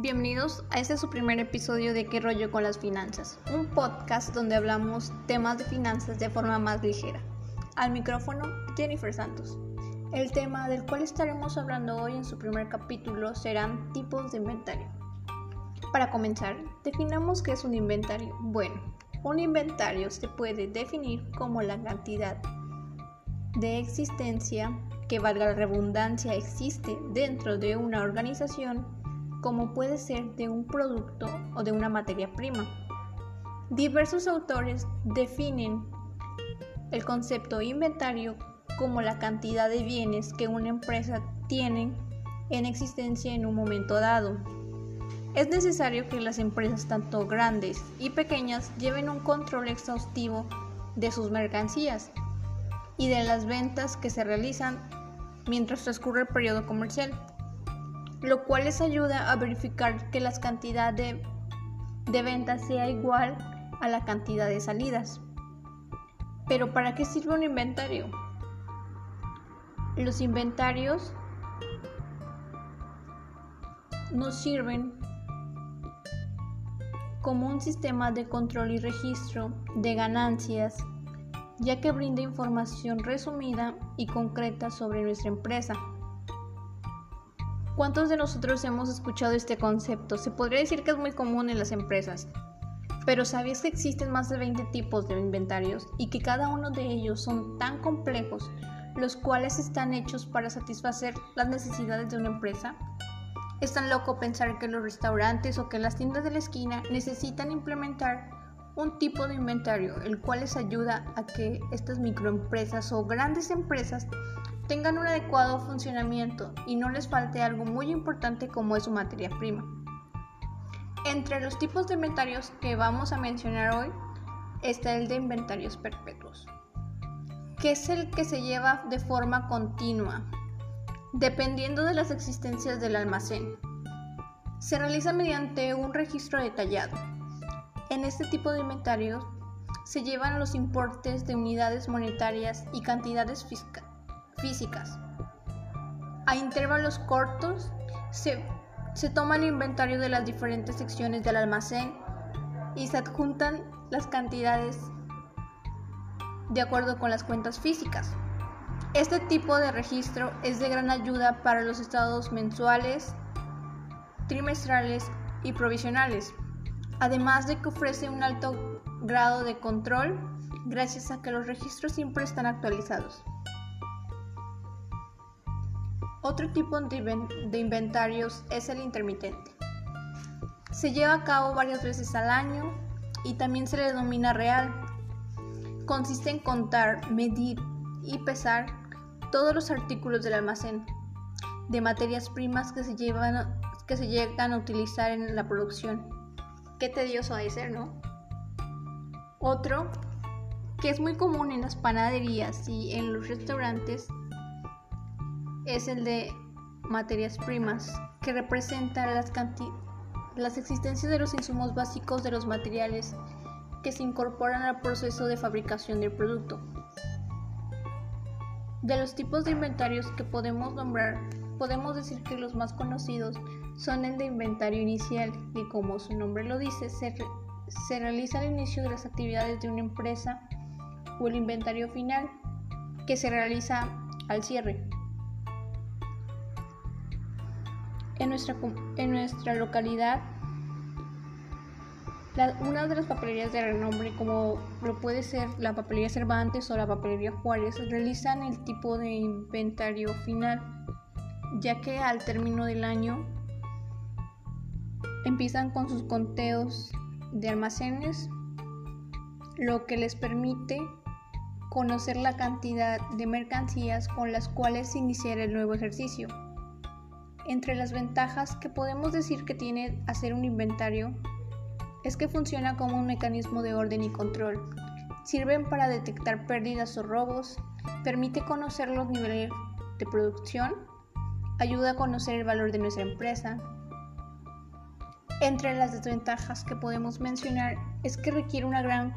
Bienvenidos a este su primer episodio de ¿Qué rollo con las finanzas? Un podcast donde hablamos temas de finanzas de forma más ligera. Al micrófono, Jennifer Santos. El tema del cual estaremos hablando hoy en su primer capítulo serán tipos de inventario. Para comenzar, definamos qué es un inventario. Bueno, un inventario se puede definir como la cantidad de existencia que valga la redundancia existe dentro de una organización como puede ser de un producto o de una materia prima. Diversos autores definen el concepto inventario como la cantidad de bienes que una empresa tiene en existencia en un momento dado. Es necesario que las empresas tanto grandes y pequeñas lleven un control exhaustivo de sus mercancías y de las ventas que se realizan mientras transcurre el periodo comercial lo cual les ayuda a verificar que la cantidad de, de ventas sea igual a la cantidad de salidas. Pero ¿para qué sirve un inventario? Los inventarios nos sirven como un sistema de control y registro de ganancias, ya que brinda información resumida y concreta sobre nuestra empresa. ¿Cuántos de nosotros hemos escuchado este concepto? Se podría decir que es muy común en las empresas. Pero ¿sabías que existen más de 20 tipos de inventarios y que cada uno de ellos son tan complejos, los cuales están hechos para satisfacer las necesidades de una empresa? Es tan loco pensar que los restaurantes o que las tiendas de la esquina necesitan implementar un tipo de inventario, el cual les ayuda a que estas microempresas o grandes empresas tengan un adecuado funcionamiento y no les falte algo muy importante como es su materia prima. Entre los tipos de inventarios que vamos a mencionar hoy está el de inventarios perpetuos, que es el que se lleva de forma continua, dependiendo de las existencias del almacén. Se realiza mediante un registro detallado. En este tipo de inventarios se llevan los importes de unidades monetarias y cantidades fiscales físicas. A intervalos cortos se, se toma el inventario de las diferentes secciones del almacén y se adjuntan las cantidades de acuerdo con las cuentas físicas. Este tipo de registro es de gran ayuda para los estados mensuales, trimestrales y provisionales, además de que ofrece un alto grado de control gracias a que los registros siempre están actualizados. Otro tipo de inventarios es el intermitente. Se lleva a cabo varias veces al año y también se le denomina real. Consiste en contar, medir y pesar todos los artículos del almacén de materias primas que se, llevan, que se llegan a utilizar en la producción. Qué tedioso ha de ser, ¿no? Otro que es muy común en las panaderías y en los restaurantes es el de materias primas, que representa las, existencias de los insumos básicos de los materiales que se incorporan al proceso de fabricación del producto. De los tipos de inventarios que podemos nombrar, podemos decir que los más conocidos son el de inventario inicial, que como su nombre lo dice, se realiza al inicio de las actividades de una empresa, o el inventario final, que se realiza al cierre. En nuestra, en nuestra localidad, una de las papelerías de renombre, como lo puede ser la papelería Cervantes o la papelería Juárez, realizan el tipo de inventario final, ya que al término del año empiezan con sus conteos de almacenes, lo que les permite conocer la cantidad de mercancías con las cuales iniciar el nuevo ejercicio. Entre las ventajas que podemos decir que tiene hacer un inventario es que funciona como un mecanismo de orden y control. Sirven para detectar pérdidas o robos, permite conocer los niveles de producción, ayuda a conocer el valor de nuestra empresa. Entre las desventajas que podemos mencionar es que requiere una gran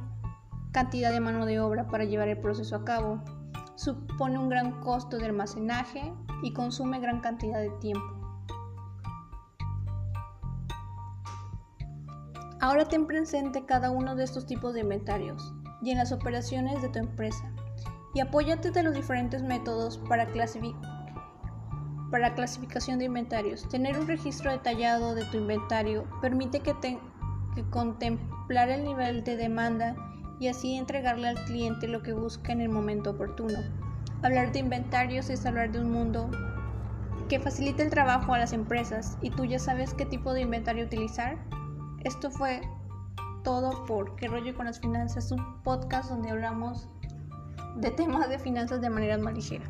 cantidad de mano de obra para llevar el proceso a cabo, supone un gran costo de almacenaje y consume gran cantidad de tiempo. Ahora ten presente cada uno de estos tipos de inventarios y en las operaciones de tu empresa y apóyate de los diferentes métodos para, clasificación de inventarios. Tener un registro detallado de tu inventario permite que, que contemplar el nivel de demanda y así entregarle al cliente lo que busca en el momento oportuno. Hablar de inventarios es hablar de un mundo que facilite el trabajo a las empresas y tú ya sabes qué tipo de inventario utilizar. Esto fue todo por ¿Qué rollo con las finanzas? Un podcast donde hablamos de temas de finanzas de manera más ligera.